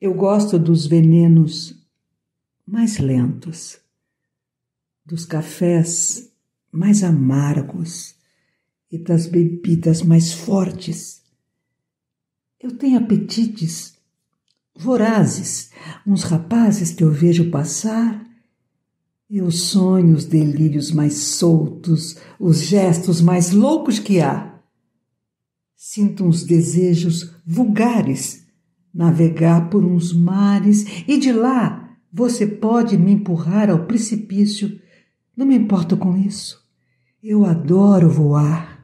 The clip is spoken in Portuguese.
Eu gosto dos venenos mais lentos, dos cafés mais amargos e das bebidas mais fortes. Eu tenho apetites vorazes, uns rapazes que eu vejo passar, e os sonhos, delírios mais soltos, os gestos mais loucos que há. Sinto uns desejos vulgares, navegar por uns mares, e de lá você pode me empurrar ao precipício. Não me importo com isso. Eu adoro voar.